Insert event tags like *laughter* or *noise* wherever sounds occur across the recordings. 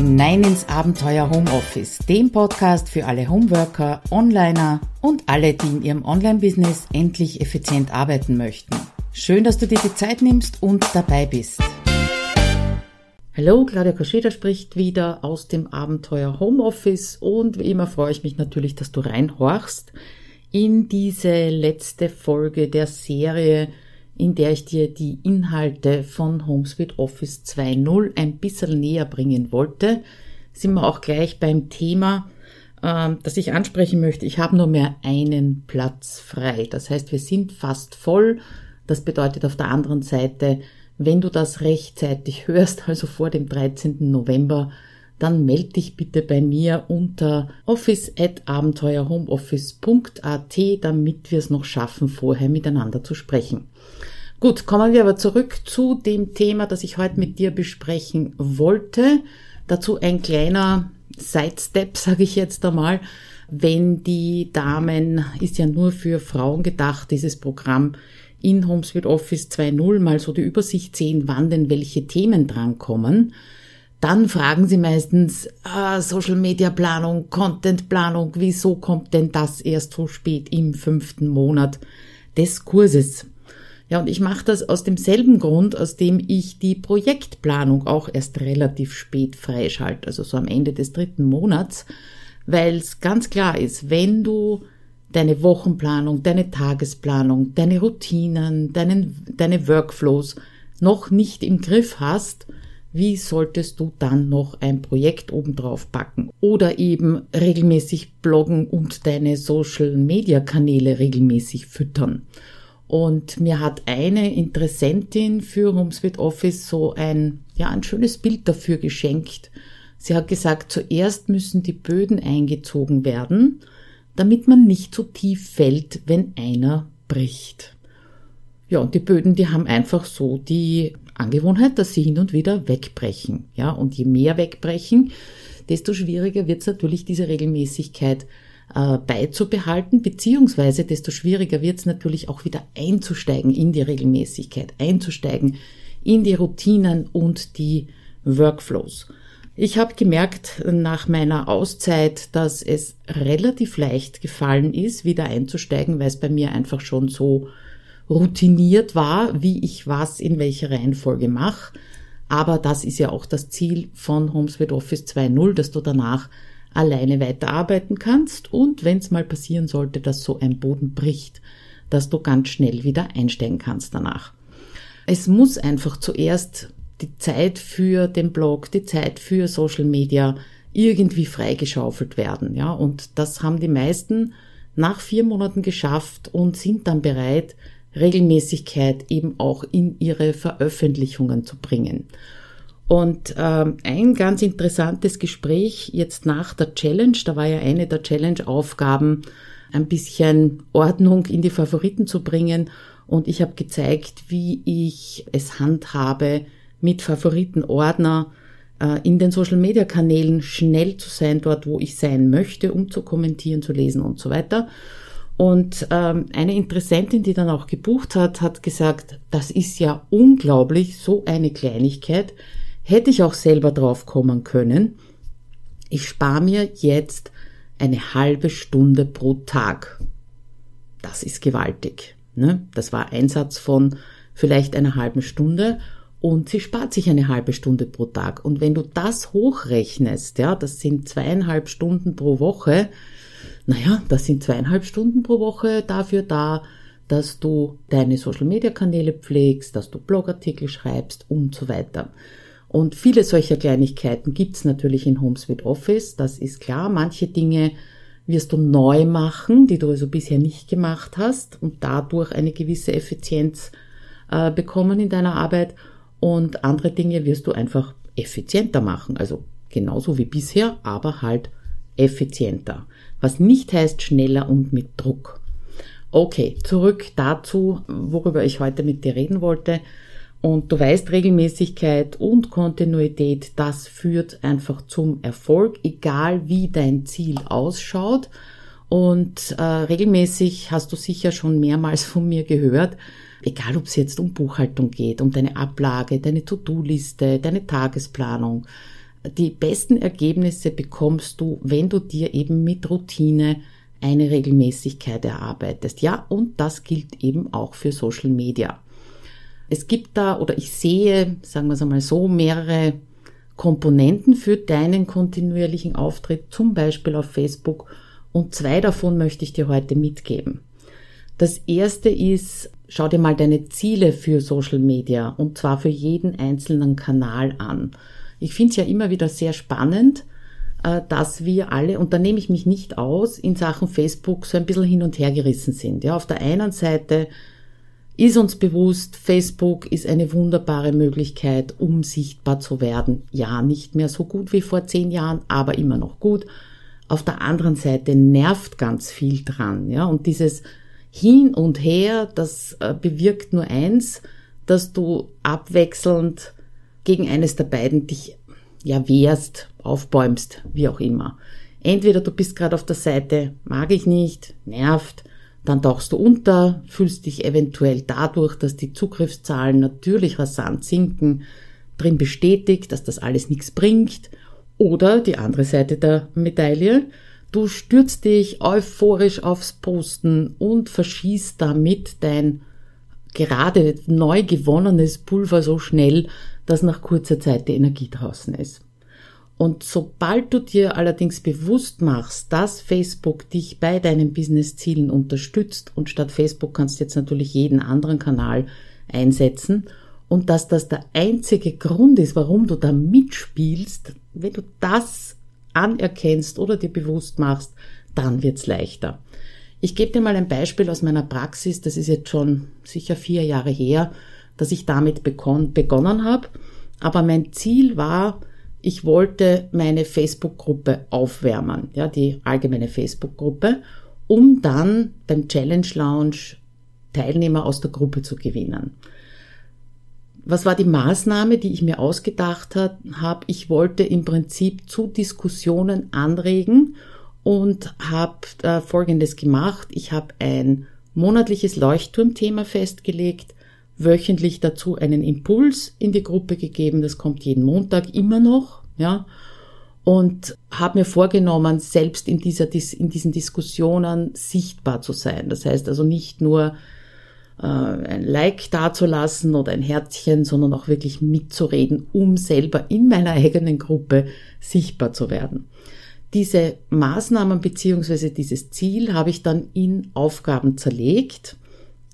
hinein ins Abenteuer Homeoffice, dem Podcast für alle Homeworker, Onliner und alle, die in ihrem Online-Business endlich effizient arbeiten möchten. Schön, dass du dir die Zeit nimmst und dabei bist. Hallo, Claudia Koscheda spricht wieder aus dem Abenteuer Homeoffice und wie immer freue ich mich natürlich, dass du reinhorchst in diese letzte Folge der Serie in der ich dir die Inhalte von HomeSuite Office 2.0 ein bisschen näher bringen wollte, sind wir auch gleich beim Thema, äh, das ich ansprechen möchte. Ich habe nur mehr einen Platz frei. Das heißt, wir sind fast voll. Das bedeutet auf der anderen Seite, wenn du das rechtzeitig *laughs* hörst, also vor dem 13. November, dann melde dich bitte bei mir unter office.abenteuerhomeoffice.at, damit wir es noch schaffen, vorher miteinander zu sprechen. Gut, kommen wir aber zurück zu dem Thema, das ich heute mit dir besprechen wollte. Dazu ein kleiner Sidestep, *laughs* sage ich jetzt einmal. Wenn die Damen, ist ja nur für Frauen gedacht, dieses Programm in HomeSuite Office 2.0 mal so die Übersicht sehen, wann denn welche Themen drankommen. Dann fragen sie meistens, ah, Social Media Planung, Content Planung, wieso kommt denn das erst so spät im fünften Monat des Kurses? Ja, und ich mache das aus demselben Grund, aus dem ich die Projektplanung auch erst relativ spät freischalte, also so am Ende des dritten Monats, weil es ganz klar ist, wenn du deine Wochenplanung, deine Tagesplanung, deine Routinen, deinen, deine Workflows noch nicht im Griff hast, wie solltest du dann noch ein Projekt obendrauf packen oder eben regelmäßig bloggen und deine Social Media Kanäle regelmäßig füttern? Und mir hat eine Interessentin für HomeSuite Office so ein, ja, ein schönes Bild dafür geschenkt. Sie hat gesagt, zuerst müssen die Böden eingezogen werden, damit man nicht so tief fällt, wenn einer bricht. Ja, und die Böden, die haben einfach so die Angewohnheit, dass sie hin und wieder wegbrechen. Ja, und je mehr wegbrechen, desto schwieriger wird es natürlich, diese Regelmäßigkeit äh, beizubehalten, beziehungsweise desto schwieriger wird es natürlich auch wieder einzusteigen in die Regelmäßigkeit, einzusteigen in die Routinen und die Workflows. Ich habe gemerkt nach meiner Auszeit, dass es relativ leicht gefallen ist, wieder einzusteigen, weil es bei mir einfach schon so routiniert war, wie ich was in welcher Reihenfolge mache. Aber das ist ja auch das Ziel von HomeSuite Office 2.0, dass du danach alleine weiterarbeiten kannst und wenn es mal passieren sollte, dass so ein Boden bricht, dass du ganz schnell wieder einsteigen kannst danach. Es muss einfach zuerst die Zeit für den Blog, die Zeit für Social Media irgendwie freigeschaufelt werden, ja, und das haben die meisten nach vier Monaten geschafft und sind dann bereit, Regelmäßigkeit eben auch in ihre Veröffentlichungen zu bringen. Und ähm, ein ganz interessantes Gespräch jetzt nach der Challenge, da war ja eine der Challenge-Aufgaben, ein bisschen Ordnung in die Favoriten zu bringen. Und ich habe gezeigt, wie ich es handhabe, mit Favoritenordner äh, in den Social-Media-Kanälen schnell zu sein, dort wo ich sein möchte, um zu kommentieren, zu lesen und so weiter. Und ähm, eine Interessentin, die dann auch gebucht hat, hat gesagt, das ist ja unglaublich, so eine Kleinigkeit Hätte ich auch selber drauf kommen können. Ich spare mir jetzt eine halbe Stunde pro Tag. Das ist gewaltig. Ne? Das war Einsatz von vielleicht einer halben Stunde und sie spart sich eine halbe Stunde pro Tag. Und wenn du das hochrechnest, ja, das sind zweieinhalb Stunden pro Woche, naja, das sind zweieinhalb Stunden pro Woche dafür da, dass du deine Social Media Kanäle pflegst, dass du Blogartikel schreibst und so weiter. Und viele solcher Kleinigkeiten gibt's natürlich in HomeSuite Office, das ist klar. Manche Dinge wirst du neu machen, die du also bisher nicht gemacht hast und dadurch eine gewisse Effizienz äh, bekommen in deiner Arbeit. Und andere Dinge wirst du einfach effizienter machen, also genauso wie bisher, aber halt effizienter. Was nicht heißt schneller und mit Druck. Okay, zurück dazu, worüber ich heute mit dir reden wollte. Und du weißt, Regelmäßigkeit und Kontinuität, das führt einfach zum Erfolg, egal wie dein Ziel ausschaut. Und äh, regelmäßig hast du sicher schon mehrmals von mir gehört, egal ob es jetzt um Buchhaltung geht, um deine Ablage, deine To-Do-Liste, deine Tagesplanung, die besten Ergebnisse bekommst du, wenn du dir eben mit Routine eine Regelmäßigkeit erarbeitest. Ja, und das gilt eben auch für Social Media. Es gibt da, oder ich sehe, sagen wir es einmal so, mehrere Komponenten für deinen kontinuierlichen Auftritt, zum Beispiel auf Facebook. Und zwei davon möchte ich dir heute mitgeben. Das erste ist, schau dir mal deine Ziele für Social Media und zwar für jeden einzelnen Kanal an. Ich finde es ja immer wieder sehr spannend, äh, dass wir alle, und da nehme ich mich nicht aus, in Sachen Facebook so ein bisschen hin und her gerissen sind. Ja, auf der einen Seite ist uns bewusst, Facebook ist eine wunderbare Möglichkeit, um sichtbar zu werden. Ja, nicht mehr so gut wie vor zehn Jahren, aber immer noch gut. Auf der anderen Seite nervt ganz viel dran, ja, und dieses Hin und Her, das äh, bewirkt nur eins, dass du abwechselnd gegen eines der beiden dich ja wehrst, aufbäumst, wie auch immer. Entweder du bist gerade auf der Seite, mag ich nicht, nervt, dann tauchst du unter, fühlst dich eventuell dadurch, dass die Zugriffszahlen natürlich rasant sinken, drin bestätigt, dass das alles nichts bringt. Oder die andere Seite der Medaille, du stürzt dich euphorisch aufs Posten und verschießt damit dein gerade neu gewonnenes Pulver so schnell, dass nach kurzer Zeit die Energie draußen ist. Und sobald du dir allerdings bewusst machst, dass Facebook dich bei deinen Business-Zielen unterstützt und statt Facebook kannst du jetzt natürlich jeden anderen Kanal einsetzen und dass das der einzige Grund ist, warum du da mitspielst, wenn du das anerkennst oder dir bewusst machst, dann wird's leichter. Ich gebe dir mal ein Beispiel aus meiner Praxis, das ist jetzt schon sicher vier Jahre her, dass ich damit begonnen habe. Aber mein Ziel war, ich wollte meine Facebook-Gruppe aufwärmen, ja, die allgemeine Facebook-Gruppe, um dann beim Challenge Lounge Teilnehmer aus der Gruppe zu gewinnen. Was war die Maßnahme, die ich mir ausgedacht habe? Ich wollte im Prinzip zu Diskussionen anregen und habe äh, Folgendes gemacht. Ich habe ein monatliches Leuchtturmthema festgelegt, wöchentlich dazu einen Impuls in die Gruppe gegeben. Das kommt jeden Montag immer noch, ja. Und habe mir vorgenommen, selbst in, dieser, in diesen Diskussionen sichtbar zu sein. Das heißt also nicht nur äh, ein Like dazulassen oder ein Herzchen, sondern auch wirklich mitzureden, um selber in meiner eigenen Gruppe sichtbar zu werden. Diese Maßnahmen beziehungsweise dieses Ziel habe ich dann in Aufgaben zerlegt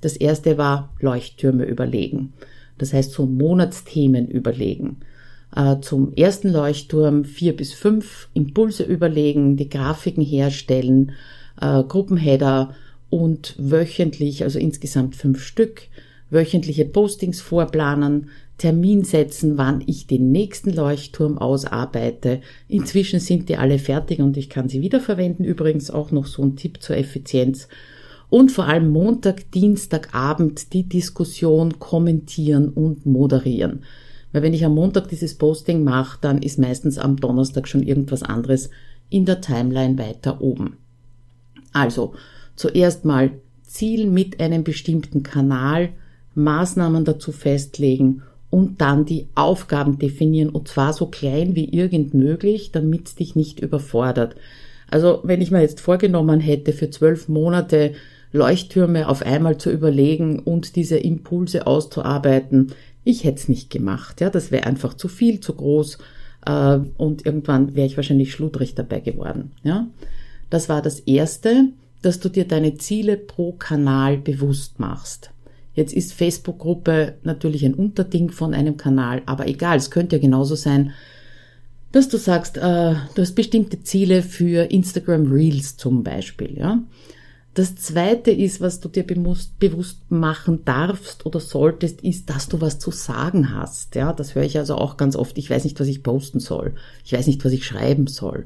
das erste war Leuchttürme überlegen. Das heißt, so Monatsthemen überlegen. Äh, zum ersten Leuchtturm vier bis fünf Impulse überlegen, die Grafiken herstellen, äh, Gruppenheader und wöchentlich, also insgesamt fünf Stück, wöchentliche Postings vorplanen, Termin setzen, wann ich den nächsten Leuchtturm ausarbeite. Inzwischen sind die alle fertig und ich kann sie wiederverwenden. Übrigens auch noch so ein Tipp zur Effizienz und vor allem Montag, Dienstagabend die Diskussion kommentieren und moderieren. Weil wenn ich am Montag dieses Posting mache, dann ist meistens am Donnerstag schon irgendwas anderes in der Timeline weiter oben. Also, zuerst mal Ziel mit einem bestimmten Kanal, Maßnahmen dazu festlegen und dann die Aufgaben definieren und zwar so klein wie irgend möglich, damit es dich nicht überfordert. Also wenn ich mir jetzt vorgenommen hätte, für zwölf Monate Leuchttürme auf einmal zu überlegen und diese Impulse auszuarbeiten. Ich hätte es nicht gemacht. Ja, das wäre einfach zu viel, zu groß äh, und irgendwann wäre ich wahrscheinlich schludrig dabei geworden. Ja, das war das erste, dass du dir deine Ziele pro Kanal bewusst machst. Jetzt ist Facebook-Gruppe natürlich ein Unterding von einem Kanal, aber egal, es könnte ja genauso sein, dass du sagst, äh, du hast bestimmte Ziele für Instagram Reels zum Beispiel, ja. Das zweite ist, was du dir bewusst machen darfst oder solltest, ist, dass du was zu sagen hast. Ja, das höre ich also auch ganz oft. Ich weiß nicht, was ich posten soll. Ich weiß nicht, was ich schreiben soll.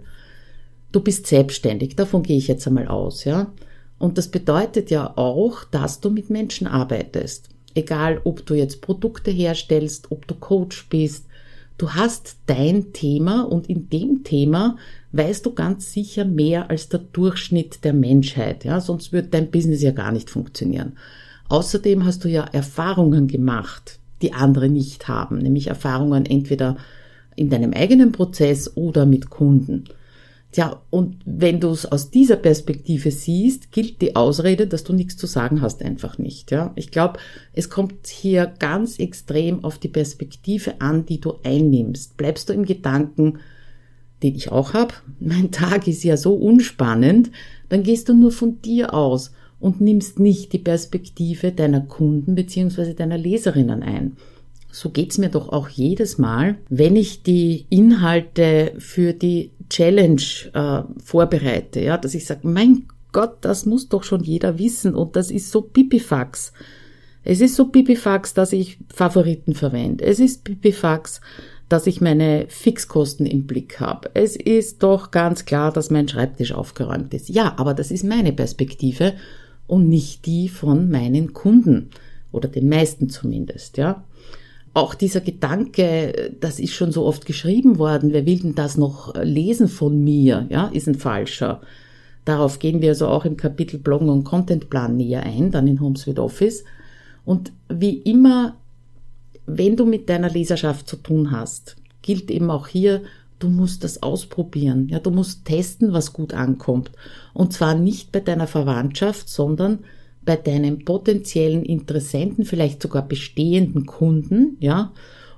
Du bist selbstständig. Davon gehe ich jetzt einmal aus, ja. Und das bedeutet ja auch, dass du mit Menschen arbeitest. Egal, ob du jetzt Produkte herstellst, ob du Coach bist, Du hast dein Thema und in dem Thema weißt du ganz sicher mehr als der Durchschnitt der Menschheit, ja, sonst würde dein Business ja gar nicht funktionieren. Außerdem hast du ja Erfahrungen gemacht, die andere nicht haben, nämlich Erfahrungen entweder in deinem eigenen Prozess oder mit Kunden. Tja, und wenn du es aus dieser Perspektive siehst, gilt die Ausrede, dass du nichts zu sagen hast, einfach nicht. Ja, ich glaube, es kommt hier ganz extrem auf die Perspektive an, die du einnimmst. Bleibst du im Gedanken, den ich auch habe, *laughs* mein Tag ist ja so unspannend, dann gehst du nur von dir aus und nimmst nicht die Perspektive deiner Kunden bzw. deiner Leserinnen ein. So geht's mir doch auch jedes Mal, wenn ich die Inhalte für die Challenge äh, vorbereite, ja, dass ich sage, mein Gott, das muss doch schon jeder wissen und das ist so pipifax. Es ist so pipifax, dass ich Favoriten verwende. Es ist pipifax, dass ich meine Fixkosten im Blick habe. Es ist doch ganz klar, dass mein Schreibtisch aufgeräumt ist. Ja, aber das ist meine Perspektive und nicht die von meinen Kunden oder den meisten zumindest, ja. Auch dieser Gedanke, das ist schon so oft geschrieben worden, wer will denn das noch lesen von mir, ja, ist ein falscher. Darauf gehen wir also auch im Kapitel Bloggen und Contentplan näher ein, dann in HomeSuite Office. Und wie immer wenn du mit deiner Leserschaft zu tun hast, gilt eben auch hier, du musst das ausprobieren. Ja, du musst testen, was gut ankommt. Und zwar nicht bei deiner Verwandtschaft, sondern bei deinen potenziellen Interessenten, vielleicht sogar bestehenden Kunden, ja.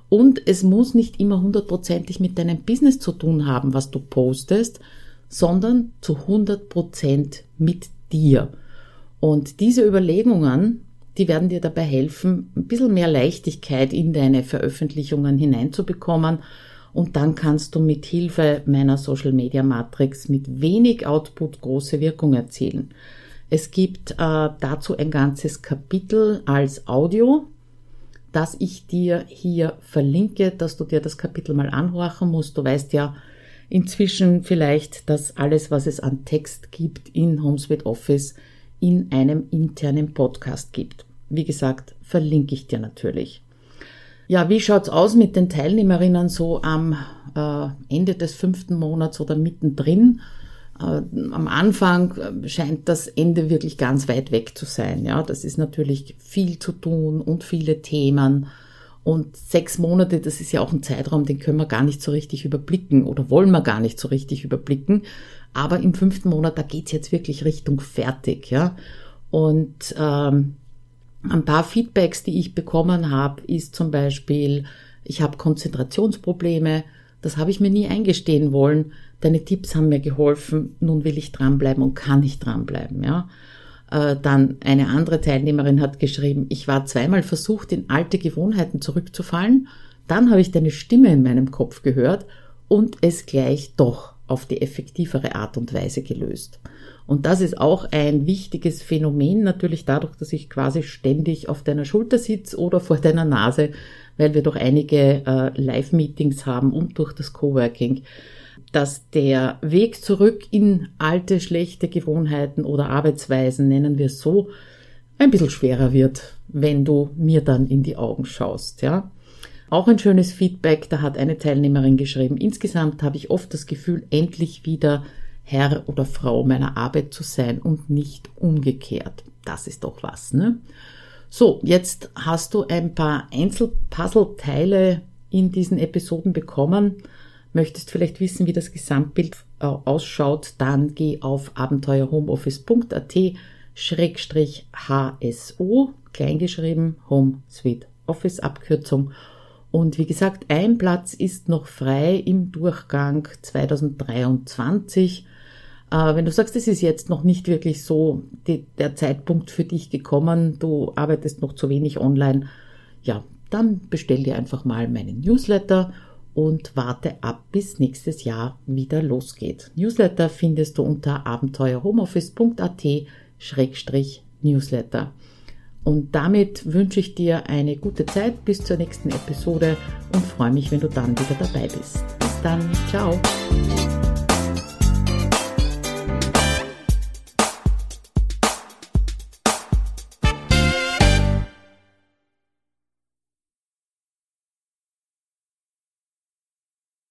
Und es muss nicht immer hundertprozentig mit deinem Business zu tun haben, was du postest, sondern zu hundertprozent mit dir. Und diese Überlegungen die werden dir dabei helfen, ein bisschen mehr Leichtigkeit in deine Veröffentlichungen hineinzubekommen. Und dann kannst du mit Hilfe meiner Social Media Matrix mit wenig Output große Wirkung erzielen. Es gibt äh, dazu ein ganzes Kapitel als Audio, das ich dir hier verlinke, dass du dir das Kapitel mal anhorchen musst. Du weißt ja inzwischen vielleicht, dass alles, was es an Text gibt in HomeSuite Office, in einem internen Podcast gibt. Wie gesagt, verlinke ich dir natürlich. Ja, wie schaut's aus mit den Teilnehmerinnen so am äh, Ende des fünften Monats oder mittendrin? Äh, am Anfang äh, scheint das Ende wirklich ganz weit weg zu sein. Ja, das ist natürlich viel zu tun und viele Themen. Und sechs Monate, das ist ja auch ein Zeitraum, den können wir gar nicht so richtig überblicken oder wollen wir gar nicht so richtig überblicken. Aber im fünften Monat, da geht's jetzt wirklich Richtung fertig, ja. Und ähm, ein paar Feedbacks, die ich bekommen habe, ist zum Beispiel, ich habe Konzentrationsprobleme, das habe ich mir nie eingestehen wollen. Deine Tipps haben mir geholfen, nun will ich dranbleiben und kann ich dranbleiben, ja. Äh, dann eine andere Teilnehmerin hat geschrieben, ich war zweimal versucht, in alte Gewohnheiten zurückzufallen, dann habe ich deine Stimme in meinem Kopf gehört und es gleich doch auf die effektivere Art und Weise gelöst. Und das ist auch ein wichtiges Phänomen, natürlich dadurch, dass ich quasi ständig auf deiner Schulter sitze oder vor deiner Nase, weil wir doch einige äh, Live-Meetings haben und durch das Coworking, dass der Weg zurück in alte, schlechte Gewohnheiten oder Arbeitsweisen, nennen wir es so, ein bisschen schwerer wird, wenn du mir dann in die Augen schaust, ja. Auch ein schönes Feedback, da hat eine Teilnehmerin geschrieben, insgesamt habe ich oft das Gefühl, endlich wieder Herr oder Frau meiner Arbeit zu sein und nicht umgekehrt. Das ist doch was, ne? So, jetzt hast du ein paar Einzelpuzzleteile in diesen Episoden bekommen. Möchtest vielleicht wissen, wie das Gesamtbild äh, ausschaut, dann geh auf abenteuerhomeoffice.at Schrägstrich HSO, kleingeschrieben, Home Suite Office Abkürzung. Und wie gesagt, ein Platz ist noch frei im Durchgang 2023. Äh, wenn du sagst, es ist jetzt noch nicht wirklich so die, der Zeitpunkt für dich gekommen, du arbeitest noch zu wenig online, ja, dann bestell dir einfach mal meinen Newsletter und warte ab, bis nächstes Jahr wieder losgeht. Newsletter findest du unter abenteuerhomeoffice.at-newsletter. Und damit wünsche ich dir eine gute Zeit bis zur nächsten Episode und freue mich, wenn du dann wieder dabei bist. Bis dann, ciao.